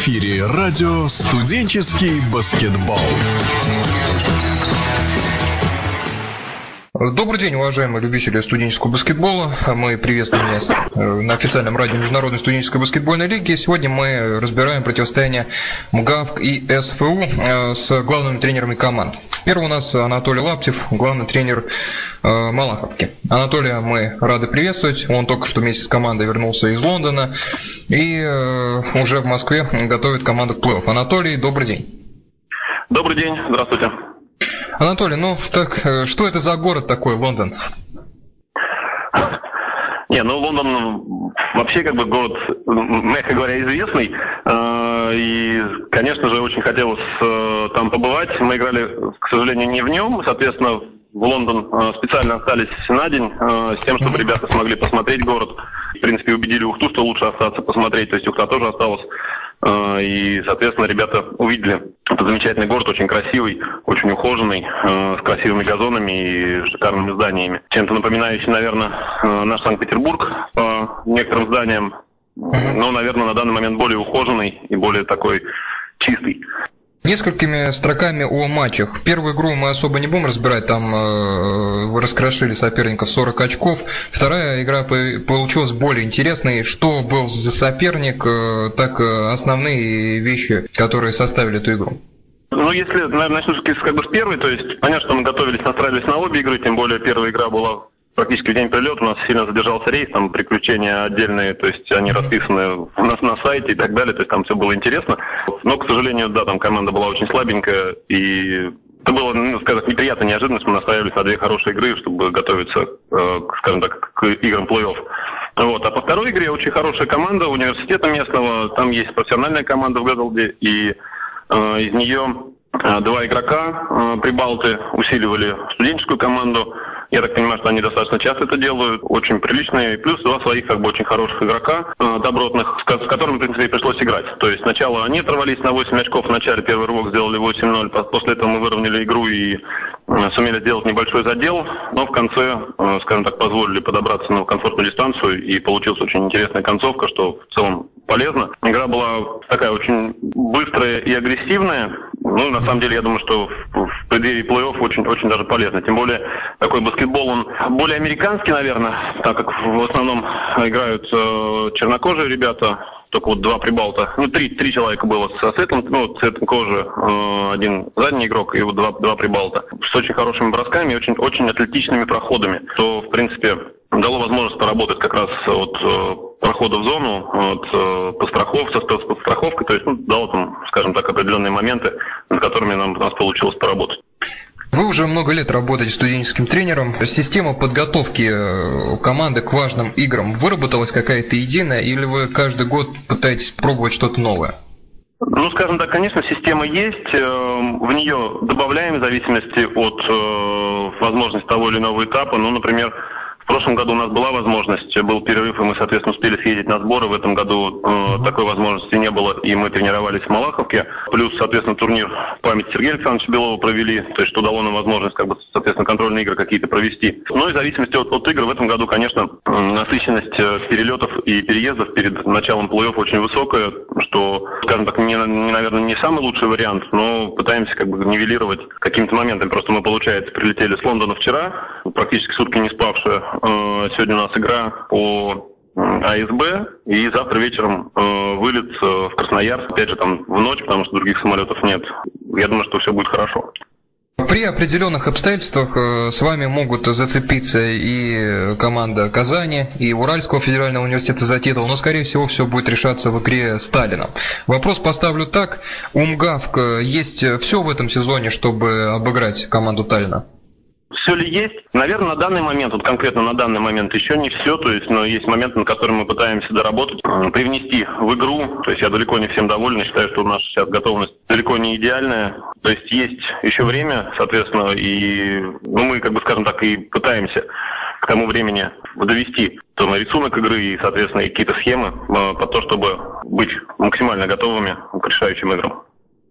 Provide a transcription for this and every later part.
эфире радио «Студенческий баскетбол». Добрый день, уважаемые любители студенческого баскетбола. Мы приветствуем вас э, на официальном радио Международной студенческой баскетбольной лиги. Сегодня мы разбираем противостояние МГАВК и СФУ э, с главными тренерами команд. Первый у нас Анатолий Лаптев, главный тренер э, Малаховки. Анатолия мы рады приветствовать. Он только что вместе с командой вернулся из Лондона и уже в Москве готовит команду к плей-офф. Анатолий, добрый день. Добрый день, здравствуйте. Анатолий, ну так э, что это за город такой, Лондон? Не, ну Лондон вообще как бы город, мягко говоря, известный. Э, и, конечно же, очень хотелось э, там побывать. Мы играли, к сожалению, не в нем. Соответственно, в Лондон специально остались на день с тем, чтобы ребята смогли посмотреть город. В принципе, убедили Ухту, что лучше остаться посмотреть. То есть Ухта тоже осталась и, соответственно, ребята увидели этот замечательный город, очень красивый, очень ухоженный, а, с красивыми газонами и шикарными зданиями. Чем-то напоминающий, наверное, а, наш Санкт-Петербург по некоторым зданиям, но, наверное, на данный момент более ухоженный и более такой чистый. Несколькими строками о матчах. Первую игру мы особо не будем разбирать, там э, раскрошили соперников 40 очков. Вторая игра получилась более интересной. Что был за соперник, э, так э, основные вещи, которые составили эту игру. Ну, если, наверное, начну как бы с первой, то есть понятно, что мы готовились, настраивались на обе игры, тем более первая игра была практически в день прилета у нас сильно задержался рейс, там приключения отдельные, то есть они расписаны у нас на сайте и так далее, то есть там все было интересно. Но, к сожалению, да, там команда была очень слабенькая, и это было, ну, скажем, неприятная неожиданность. Мы настраивались на две хорошие игры, чтобы готовиться, э, скажем так, к играм плей-офф. Вот. А по второй игре очень хорошая команда университета местного. Там есть профессиональная команда в Гэдалде, и э, из нее э, два игрока э, прибалты усиливали студенческую команду. Я так понимаю, что они достаточно часто это делают, очень приличные. Плюс два своих как бы очень хороших игрока, э, добротных, с, которыми, в принципе, пришлось играть. То есть сначала они оторвались на 8 очков, в начале первый рывок сделали 8-0, после этого мы выровняли игру и э, сумели сделать небольшой задел, но в конце, э, скажем так, позволили подобраться на комфортную дистанцию и получилась очень интересная концовка, что в целом полезно. Игра была такая очень быстрая и агрессивная. Ну, на самом деле, я думаю, что в, в преддверии плей-офф очень, очень даже полезно. Тем более, такой баскетбол, он более американский, наверное, так как в основном играют э, чернокожие ребята, только вот два прибалта, ну, три, три человека было со светлым, ну, цветом кожи, э, один задний игрок и вот два, два прибалта. С очень хорошими бросками и очень, очень атлетичными проходами, то, в принципе, дало возможность поработать как раз от э, прохода в зону, от э, постраховки, с подстраховкой, то есть, ну, дало там, скажем так, определенные моменты, над которыми нам, у нас получилось поработать. Вы уже много лет работаете студенческим тренером. Система подготовки э, команды к важным играм выработалась какая-то единая, или вы каждый год пытаетесь пробовать что-то новое? Ну, скажем так, конечно, система есть. Э, в нее добавляем в зависимости от э, возможности того или иного этапа. Ну, например, прошлом году у нас была возможность, был перерыв, и мы, соответственно, успели съездить на сборы. В этом году э, такой возможности не было, и мы тренировались в Малаховке. Плюс, соответственно, турнир память Сергея Александровича Белова провели, то есть что дало нам возможность, как бы, соответственно, контрольные игры какие-то провести. Ну и в зависимости от, от игр в этом году, конечно, насыщенность э, перелетов и переездов перед началом плей-офф очень высокая, что, скажем так, не, не, наверное, не самый лучший вариант, но пытаемся как бы нивелировать каким-то моментом. Просто мы, получается, прилетели с Лондона вчера, практически сутки не спавшие, Э, сегодня у нас игра по АСБ, и завтра вечером э, вылет э, в Красноярск, опять же там в ночь, потому что других самолетов нет. Я думаю, что все будет хорошо. При определенных обстоятельствах с вами могут зацепиться и команда Казани, и Уральского федерального университета за титул, но, скорее всего, все будет решаться в игре Сталина. Вопрос поставлю так. У МГАВК есть все в этом сезоне, чтобы обыграть команду Таллина? Все ли есть? Наверное, на данный момент, вот конкретно на данный момент еще не все, то есть, но есть моменты, на которые мы пытаемся доработать, привнести в игру, то есть я далеко не всем доволен, считаю, что нас сейчас готовность далеко не идеальная, то есть есть еще время, соответственно, и ну, мы, как бы, скажем так, и пытаемся к тому времени довести на рисунок игры и, соответственно, какие-то схемы э, под то, чтобы быть максимально готовыми к решающим играм.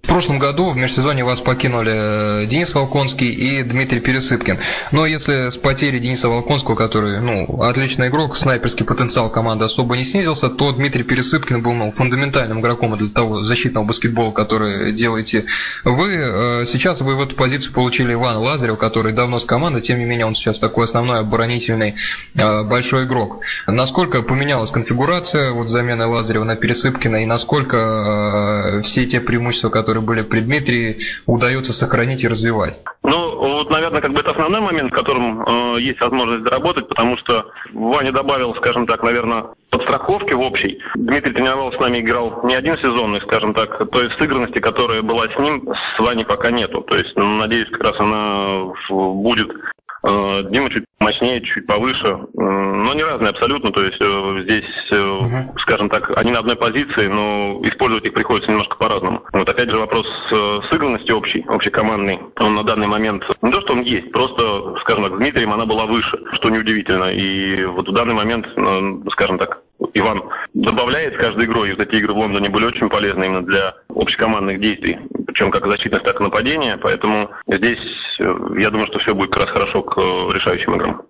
Прошлом году в межсезонье вас покинули э, Денис Волконский и Дмитрий Пересыпкин. Но если с потери Дениса Волконского, который, ну, отличный игрок, снайперский потенциал команды особо не снизился, то Дмитрий Пересыпкин был, ну, фундаментальным игроком для того защитного баскетбола, который делаете вы. Э, сейчас вы в эту позицию получили Ивана Лазарева, который давно с командой, тем не менее он сейчас такой основной оборонительный э, большой игрок. Насколько поменялась конфигурация вот замены Лазарева на Пересыпкина и насколько все те преимущества, которые которые были при Дмитрии, удается сохранить и развивать? Ну, вот, наверное, как бы это основной момент, в котором э, есть возможность заработать, потому что Ваня добавил, скажем так, наверное, подстраховки в общей. Дмитрий тренировался с нами, играл не один сезонный, скажем так, то есть сыгранности, которая была с ним, с Ваней пока нету. То есть, ну, надеюсь, как раз она будет Дима чуть мощнее, чуть повыше, э, но не разные абсолютно, то есть э, здесь, скажем так, они на одной позиции, но использовать их приходится немножко по-разному. Вот опять же вопрос сыгранности общей, общекомандной, он на данный момент, не то, что он есть, просто, скажем так, с Дмитрием она была выше, что неудивительно, и вот в данный момент, скажем так, Иван добавляет с каждой игрой, и вот эти игры в Лондоне были очень полезны именно для общекомандных действий, причем как защитность, так и нападения, поэтому здесь я думаю, что все будет как раз хорошо к решающим играм.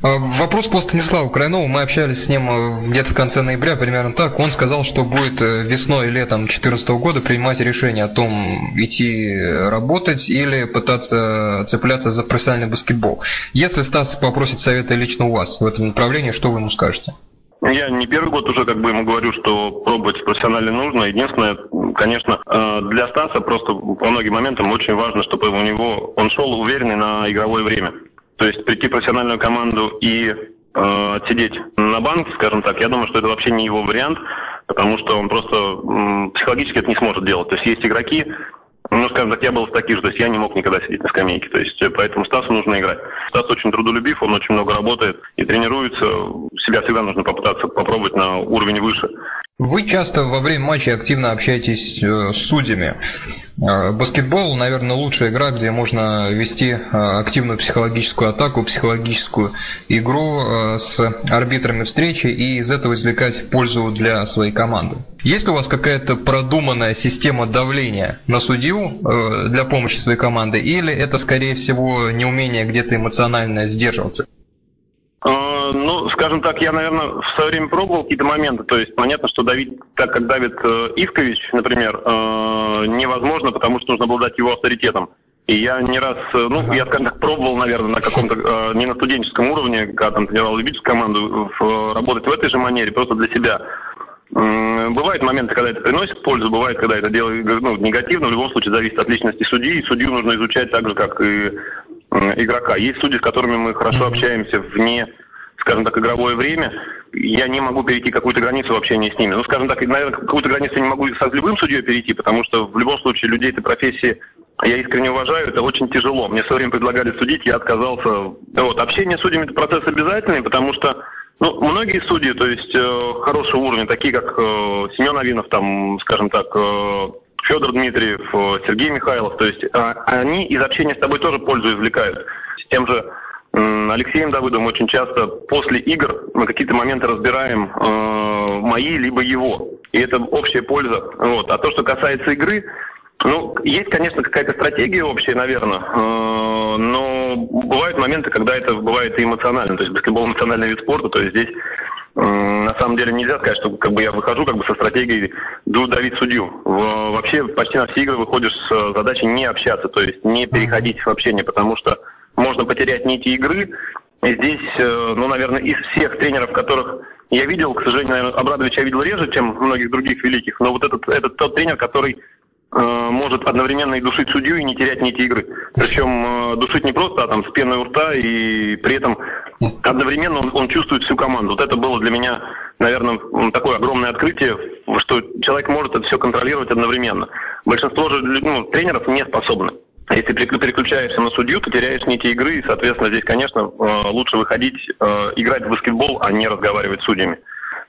А, вопрос по Станиславу Крайнову. Мы общались с ним э, где-то в конце ноября, примерно так. Он сказал, что будет э, весной и летом 2014 года принимать решение о том, идти работать или пытаться цепляться за профессиональный баскетбол. Если Стас попросит совета лично у вас в этом направлении, что вы ему скажете? Я не первый год уже как бы ему говорю, что пробовать профессионально нужно. Единственное, конечно, э, для Стаса просто по многим моментам очень важно, чтобы у него он шел уверенный на игровое время. То есть прийти в профессиональную команду и э, отсидеть на банке, скажем так, я думаю, что это вообще не его вариант, потому что он просто м, психологически это не сможет делать. То есть есть игроки, ну, скажем так, я был в таких же, то есть я не мог никогда сидеть на скамейке, то есть э, поэтому Стасу нужно играть. Стас очень трудолюбив, он очень много работает и тренируется, себя всегда нужно попытаться попробовать на уровень выше. Вы часто во время матча активно общаетесь э, с судьями. Э, баскетбол, наверное, лучшая игра, где можно вести э, активную психологическую атаку, психологическую игру с арбитрами встречи и из этого извлекать пользу для своей команды. Есть ли у вас какая-то продуманная система давления на судью для помощи своей команды, или это, скорее всего, неумение где-то эмоционально сдерживаться? Скажем так, я, наверное, в свое время пробовал какие-то моменты. То есть понятно, что давить так, как давит э, Ивкович, например, э, невозможно, потому что нужно обладать его авторитетом. И я не раз, э, ну, я, скажем так, пробовал, наверное, на каком-то, э, не на студенческом уровне, когда там тренировал любительскую команду, в, работать в этой же манере, просто для себя. Бывают моменты, когда это приносит пользу, бывает, когда это делает ну, негативно. В любом случае зависит от личности судьи, и судью нужно изучать так же, как и игрока. Есть судьи, с которыми мы хорошо общаемся вне скажем так, игровое время, я не могу перейти какую-то границу в общении с ними. Ну, скажем так, наверное, какую-то границу я не могу с любым судьей перейти, потому что в любом случае людей этой профессии я искренне уважаю, это очень тяжело. Мне в свое время предлагали судить, я отказался. Вот, общение с судьями – это процесс обязательный, потому что ну, многие судьи, то есть э, хорошего уровня, такие как э, Семен Авинов, там, скажем так, э, Федор Дмитриев, э, Сергей Михайлов, то есть э, они из общения с тобой тоже пользу извлекают. С тем же Алексеем Давыдовым очень часто после игр мы какие-то моменты разбираем э, мои либо его. И это общая польза. Вот. А то, что касается игры, ну, есть, конечно, какая-то стратегия общая, наверное, э, но бывают моменты, когда это бывает и эмоционально. То есть баскетбол эмоциональный вид спорта, то есть здесь на самом деле нельзя сказать, что как бы я выхожу как бы со стратегией давить судью. Вообще почти на все игры выходишь с задачей не общаться, то есть не переходить в общение, потому что можно потерять нити игры. И здесь, э, ну, наверное, из всех тренеров, которых я видел, к сожалению, наверное, Абрадовича я видел реже, чем многих других великих, но вот этот, этот тот тренер, который э, может одновременно и душить судью, и не терять нити игры. Причем э, душить не просто, а там с пеной у рта, и при этом одновременно он, он чувствует всю команду. Вот это было для меня, наверное, такое огромное открытие, что человек может это все контролировать одновременно. Большинство же ну, тренеров не способны. Если переключаешься на судью, то теряешь нити игры, и, соответственно, здесь, конечно, э, лучше выходить, э, играть в баскетбол, а не разговаривать с судьями.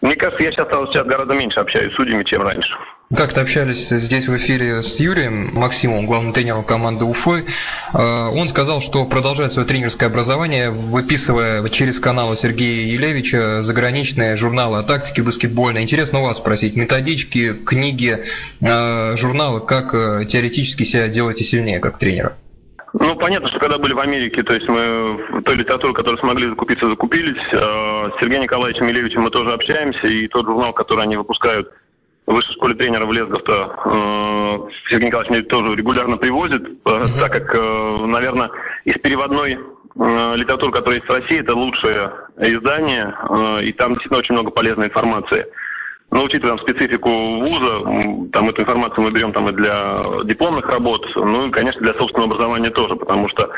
Мне кажется, я сейчас, сейчас гораздо меньше общаюсь с судьями, чем раньше. Как-то общались здесь в эфире с Юрием Максимовым, главным тренером команды Уфы. А, он сказал, что продолжает свое тренерское образование, выписывая через каналы Сергея Елевича заграничные журналы о тактике баскетбольной. Интересно у вас спросить, методички, книги, а, журналы, как э, теоретически себя делаете сильнее как тренера? Ну, понятно, что когда были в Америке, то есть мы той литературу, которую смогли закупиться, закупились. А, с Сергеем Николаевичем Елевичем мы тоже общаемся, и тот журнал, который они выпускают в высшей школе тренеров Лесгов-то э, Сергей Николаевич мне тоже регулярно привозит, э, так как, э, наверное, из переводной э, литературы, которая есть в России, это лучшее издание, э, и там действительно очень много полезной информации. Но учитывая там, специфику вуза, там эту информацию мы берем там и для дипломных работ, ну и, конечно, для собственного образования тоже, потому что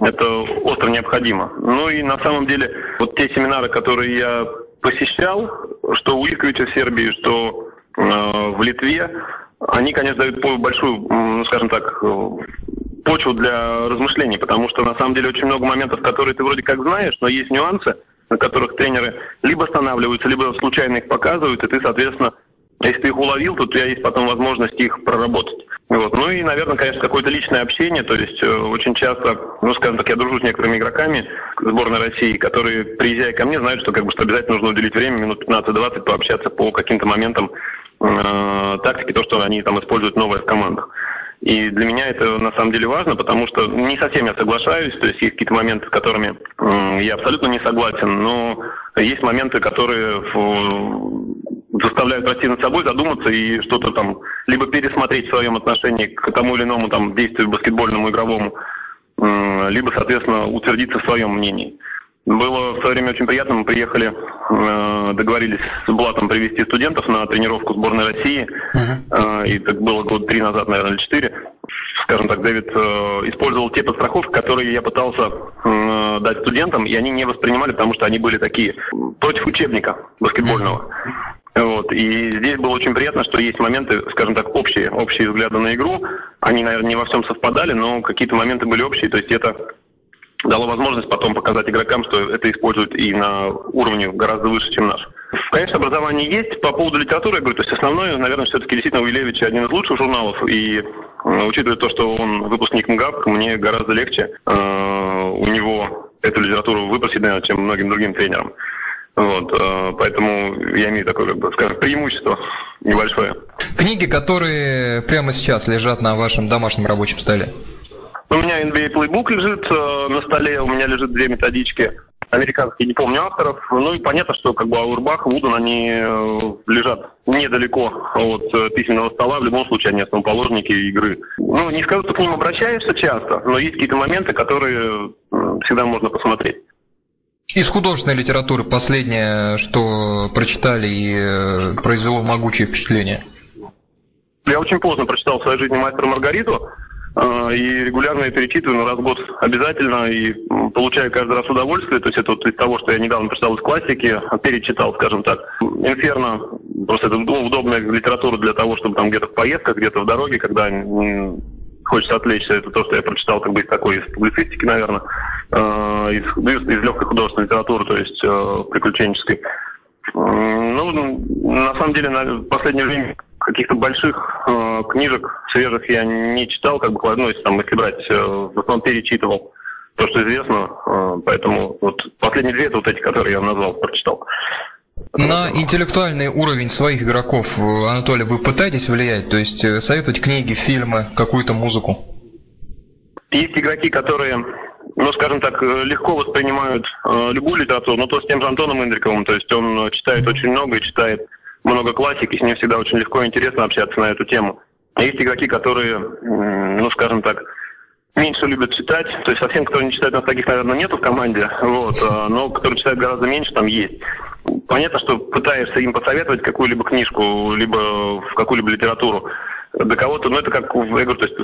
это остро необходимо. Ну и на самом деле вот те семинары, которые я посещал, что у Ильковича в Сербии, что э, в Литве, они, конечно, дают большую, ну, скажем так, почву для размышлений, потому что на самом деле очень много моментов, которые ты вроде как знаешь, но есть нюансы, на которых тренеры либо останавливаются, либо случайно их показывают, и ты, соответственно, если ты их уловил, то у тебя есть потом возможность их проработать. Вот. Ну и, наверное, конечно, какое-то личное общение, то есть э, очень часто, ну, скажем так, я дружу с некоторыми игроками сборной России, которые, приезжая ко мне, знают, что как бы что обязательно нужно уделить время, минут 15-20, пообщаться по каким-то моментам э, тактики, то, что они там используют новое в командах. И для меня это на самом деле важно, потому что не совсем я соглашаюсь, то есть есть какие-то моменты, с которыми я абсолютно не согласен, но есть моменты, которые заставляют расти над собой, задуматься и что-то там либо пересмотреть в своем отношении к тому или иному там действию баскетбольному игровому, либо, соответственно, утвердиться в своем мнении. Было в свое время очень приятно. Мы приехали, э, договорились с Блатом привести студентов на тренировку сборной России. Uh-huh. И так было год три назад, наверное, или четыре. Скажем так, Дэвид э, использовал те подстраховки, которые я пытался дать студентам, и они не воспринимали, потому что они были такие против учебника баскетбольного. Вот. И здесь было очень приятно, что есть моменты, скажем так, общие, общие взгляды на игру. Они, наверное, не во всем совпадали, но какие-то моменты были общие. То есть это дало возможность потом показать игрокам, что это используют и на уровне гораздо выше, чем наш. Конечно, образование есть. По поводу литературы, я говорю, то есть основное, наверное, все-таки действительно у один из лучших журналов, и учитывая то, что он выпускник МГАП, мне гораздо легче э, у него эту литературу выпросить, наверное, чем многим другим тренерам. Вот, э, поэтому я имею такое, как бы, скажем, преимущество небольшое. Книги, которые прямо сейчас лежат на вашем домашнем рабочем столе? У меня NBA Playbook лежит э, на столе, у меня лежит две методички американские, не помню авторов. Ну и понятно, что как бы Аурбах, Вуден, они э, лежат недалеко от э, письменного стола. В любом случае, они основоположники игры. Ну, не скажу, что к ним обращаешься часто, но есть какие-то моменты, которые э, всегда можно посмотреть. Из художественной литературы последнее, что прочитали и э, произвело могучее впечатление? Я очень поздно прочитал в своей жизни «Мастера Маргариту». А, и регулярно это перечитываю, на раз в год обязательно, и получаю каждый раз удовольствие. То есть это вот из того, что я недавно прочитал из классики, перечитал, скажем так. «Инферно» — просто это ну, удобная литература для того, чтобы там где-то в поездках, где-то в дороге, когда хочется отвлечься, это то, что я прочитал как бы из такой, из публицистики, наверное, из, ну, из, из легкой художественной литературы, то есть приключенческой. Ну, на самом деле, на последнее время каких-то больших э, книжек свежих я не читал, как бы, ну, если, там, если брать, э, в основном перечитывал то, что известно, э, поэтому вот последние две это вот эти, которые я назвал, прочитал. На интеллектуальный уровень своих игроков, Анатолий, вы пытаетесь влиять? То есть э, советовать книги, фильмы, какую-то музыку? Есть игроки, которые, ну, скажем так, э, легко воспринимают э, любую литературу, но то с тем же Антоном Индриковым, то есть он читает очень много и читает много классики, с ним всегда очень легко и интересно общаться на эту тему. Есть игроки, которые, ну, скажем так, меньше любят читать. То есть совсем, кто не читает, у нас таких, наверное, нету в команде. Вот, а, но которые читают гораздо меньше, там есть. Понятно, что пытаешься им посоветовать какую-либо книжку, либо в какую-либо литературу. До кого-то, ну это как, я говорю, то есть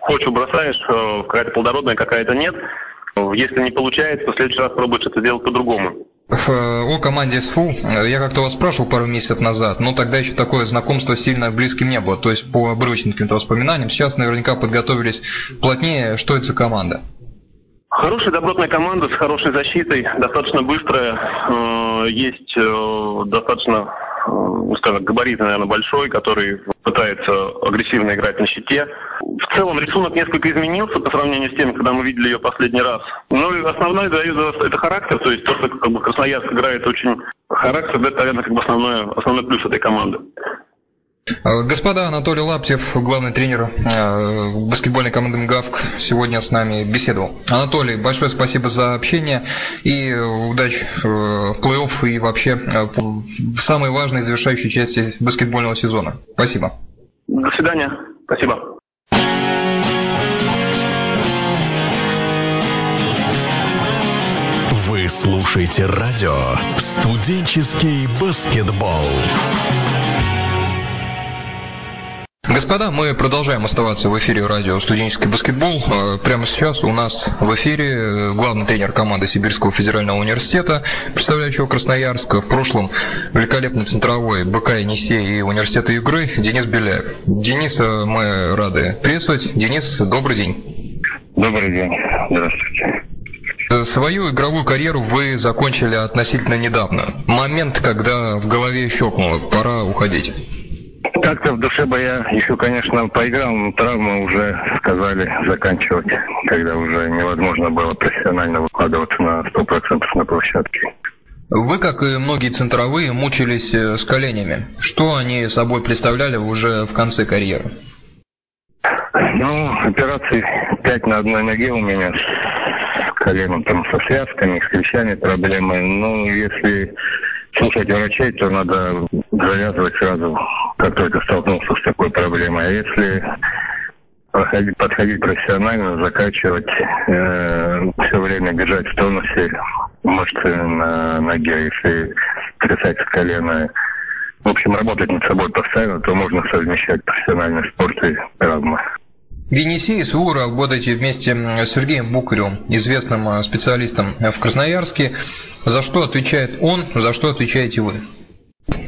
почву бросаешь, э, какая-то плодородная, какая-то нет. Если не получается, то в следующий раз пробуешь это сделать по-другому. О команде СФУ я как-то вас спрашивал пару месяцев назад, но тогда еще такое знакомство сильно близким не было, то есть по обрывочным каким-то воспоминаниям. Сейчас наверняка подготовились плотнее. Что это за команда? Хорошая добротная команда с хорошей защитой, достаточно быстрая, э, есть э, достаточно, э, скажем, габарит, наверное, большой, который пытается агрессивно играть на щите. В целом рисунок несколько изменился по сравнению с тем, когда мы видели ее последний раз. Но основное дает это характер, то есть то, что как бы, Красноярск играет очень характер, это, наверное, как бы основной, основной плюс этой команды. Э, господа, Анатолий Лаптев, главный тренер э, баскетбольной команды МГАВК, сегодня с нами беседовал. Анатолий, большое спасибо за общение и удачи э, в плей-офф и вообще в самой важной завершающей части баскетбольного сезона. Спасибо. До свидания. Спасибо. Вы слушаете радио «Студенческий баскетбол». Господа, мы продолжаем оставаться в эфире радио «Студенческий баскетбол». Э, прямо сейчас у нас в эфире э, главный тренер команды Сибирского федерального университета, представляющего Красноярск, в прошлом великолепный центровой БК Енисей и университета игры Денис Беляев. Дениса мы рады приветствовать. Денис, добрый день. Добрый день. Здравствуйте. Э, свою игровую карьеру вы закончили относительно недавно. Момент, когда в голове щелкнуло, пора уходить. Как-то в душе бы я еще, конечно, поиграл, но травмы уже сказали заканчивать, когда уже невозможно было профессионально выкладываться на 100% на площадке. Вы, как и многие центровые, мучились э, с коленями. Что они собой представляли уже в конце карьеры? Ну, операции 5 на одной ноге у меня с коленом, там со связками, с крещами проблемы. Ну, если слушать врачей, то надо завязывать сразу, как только столкнулся с такой проблемой. А если проходить, подходить профессионально, закачивать, э, все время бежать в тонусе, мышцы на ноге, если трясать с колена, в общем, работать над собой постоянно, то можно совмещать профессиональный спорт и травмы. В Енисее СУ работаете вместе с Сергеем Букаревым, известным э, специалистом в Красноярске. За что отвечает он, за что отвечаете вы?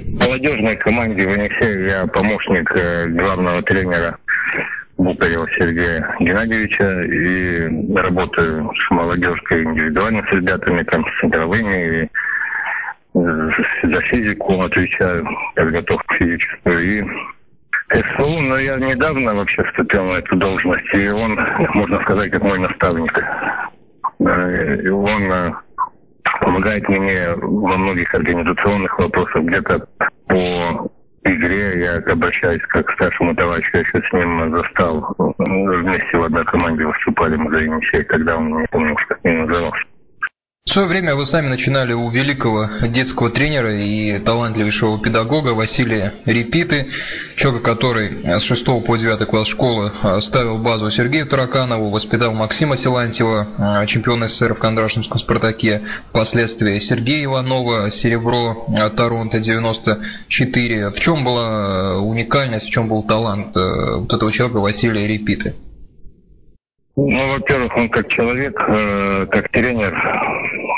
Молодежной команде в Енисее я помощник э, главного тренера Букарева Сергея Геннадьевича и работаю с молодежкой индивидуально с ребятами, там, с центровыми, и за физику отвечаю, подготовку физическую, и СФУ, но я недавно вообще вступил на эту должность, и он, можно сказать, как мой наставник. И он э, помогает мне во многих организационных вопросах, где-то по игре я обращаюсь как к старшему товарищу, я еще с ним застал. Вместе в одной команде выступали мы за Енисей, тогда он не помню, как не назывался. В свое время вы сами начинали у великого детского тренера и талантливейшего педагога Василия Репиты, человека, который с 6 по 9 класс школы ставил базу Сергею Тараканову, воспитал Максима Силантьева, чемпиона СССР в Кондрашинском «Спартаке», впоследствии Сергея Иванова, серебро Торонто 94. В чем была уникальность, в чем был талант э, вот этого человека Василия Репиты? Ну, во-первых, он как человек, э, как тренер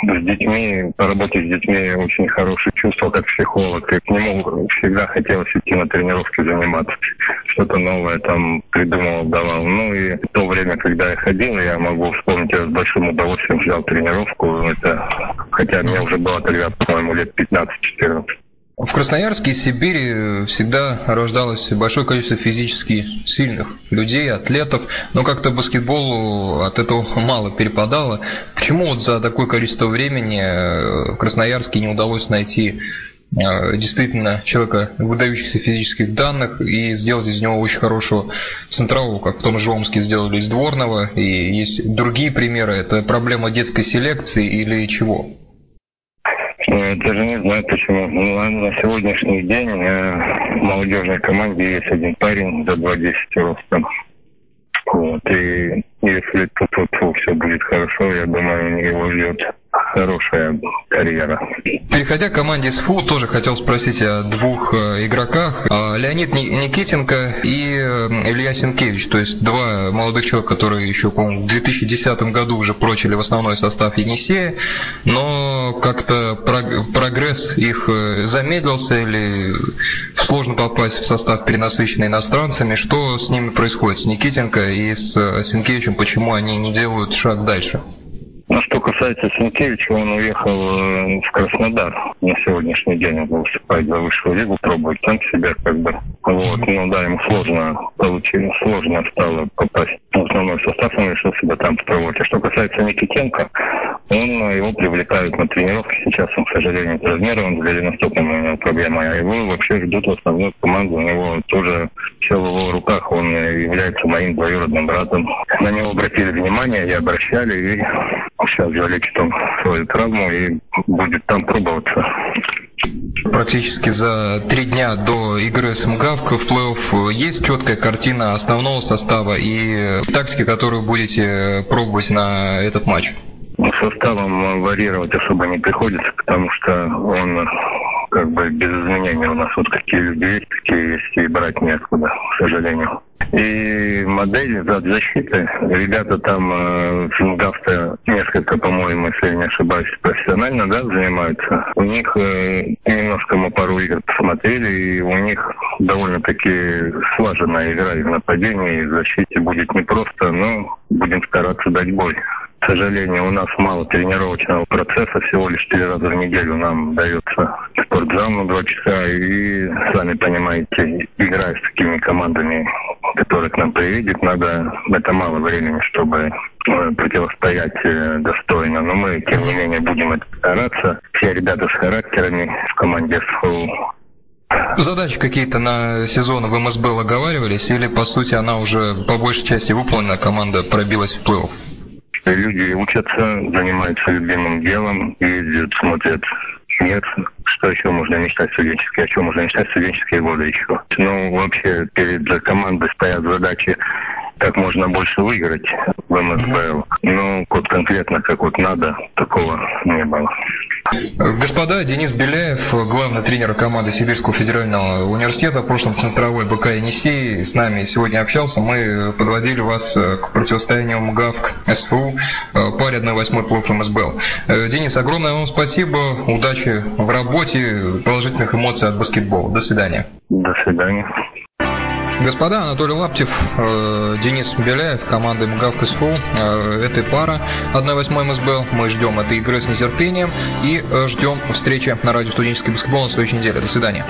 с детьми, по работе с детьми очень хорошее чувство, как психолог. И к нему всегда хотелось идти на тренировки заниматься. Что-то новое там придумывал, давал. Ну и в то время, когда я ходил, я могу вспомнить, я с большим удовольствием взял тренировку. Это, хотя мне уже было тогда, по-моему, лет 15-14. В Красноярске и Сибири всегда рождалось большое количество физически сильных людей, атлетов, но как-то баскетболу от этого мало перепадало. Почему вот за такое количество времени э, в Красноярске не удалось найти э, действительно человека выдающихся физических данных и сделать из него очень хорошего центрового, как в том же Омске сделали из Дворного, и есть другие примеры. Это проблема детской селекции или чего? Даже не знаю почему. Ну, на сегодняшний день в молодежной команде есть один парень за 2.10 ростом. Вот, и если тут, тут все будет хорошо, я думаю, его ждет хорошая карьера. Переходя к команде СФУ, тоже хотел спросить о двух э, игроках. А, Леонид Никитенко и э, Илья Сенкевич, то есть два молодых человека, которые еще, по-моему, в 2010 году уже прочили в основной состав Енисея, но как-то прогресс их э, замедлился или сложно попасть в состав перенасыщенный иностранцами. Что с ними происходит, с Никитенко и с Сенкевичем, почему они не делают шаг дальше? Касается Сенкевича, он уехал э, в Краснодар на сегодняшний день. Он выступает за высшую лигу, пробует там себя как бы. Вот, ну да, ему сложно получилось, сложно стало попасть в основной состав, он решил себя там попробовать. А что касается Никитенко, он, его привлекают на тренировки. Сейчас он, к сожалению, размером с голеностопом у него проблема. А его вообще ждут в основную команду. У него тоже все в его руках. Он является моим двоюродным братом. На него обратили внимание, я обращали, и сейчас залечит он свою травму и будет там пробоваться. Практически за три дня до игры с МГАВК в плей-офф есть четкая картина основного состава и тактики, которую будете пробовать на этот матч? Составом варьировать особо не приходится, потому что он как бы без изменений у нас вот какие люди есть, такие есть, и брать неоткуда, к сожалению. И модель защиты, ребята там э, в Фингавте несколько, по-моему, если я не ошибаюсь, профессионально да, занимаются. У них э, немножко мы пару игр посмотрели, и у них довольно-таки слаженная игра и в нападении, и в защите будет непросто, но будем стараться дать бой. К сожалению, у нас мало тренировочного процесса, всего лишь три раза в неделю нам дается спортзал на два часа, и, сами понимаете, играя с такими командами, которые к нам приедет, надо, это мало времени, чтобы э, противостоять э, достойно. Но мы, тем не менее, будем стараться. Все ребята с характерами в команде СФУ Задачи какие-то на сезон в МСБ оговаривались, или, по сути, она уже по большей части выполнена, команда пробилась в плей-офф? Люди учатся, занимаются любимым делом, ездят, смотрят нет, что еще можно мечтать студенческие, о чем можно мечтать студенческие годы еще. Ну, вообще, перед командой стоят задачи как можно больше выиграть в МСБЛ. Ну, вот конкретно, как вот надо, такого не было. Господа, Денис Беляев, главный тренер команды Сибирского федерального университета, в прошлом центровой БК Енисей, с нами сегодня общался. Мы подводили вас э, к противостоянию МГАВК СФУ паре 1-8 плов МСБЛ. Э, Денис, огромное вам спасибо, удачи в работе, положительных эмоций от баскетбола. До свидания. До свидания. Господа, Анатолий Лаптев, э, Денис Беляев, команда МГАВ КСФУ. Э, этой пара 1-8 МСБЛ. Мы ждем этой игры с нетерпением и э, ждем встречи на радио студенческий баскетбол на следующей неделе. До свидания.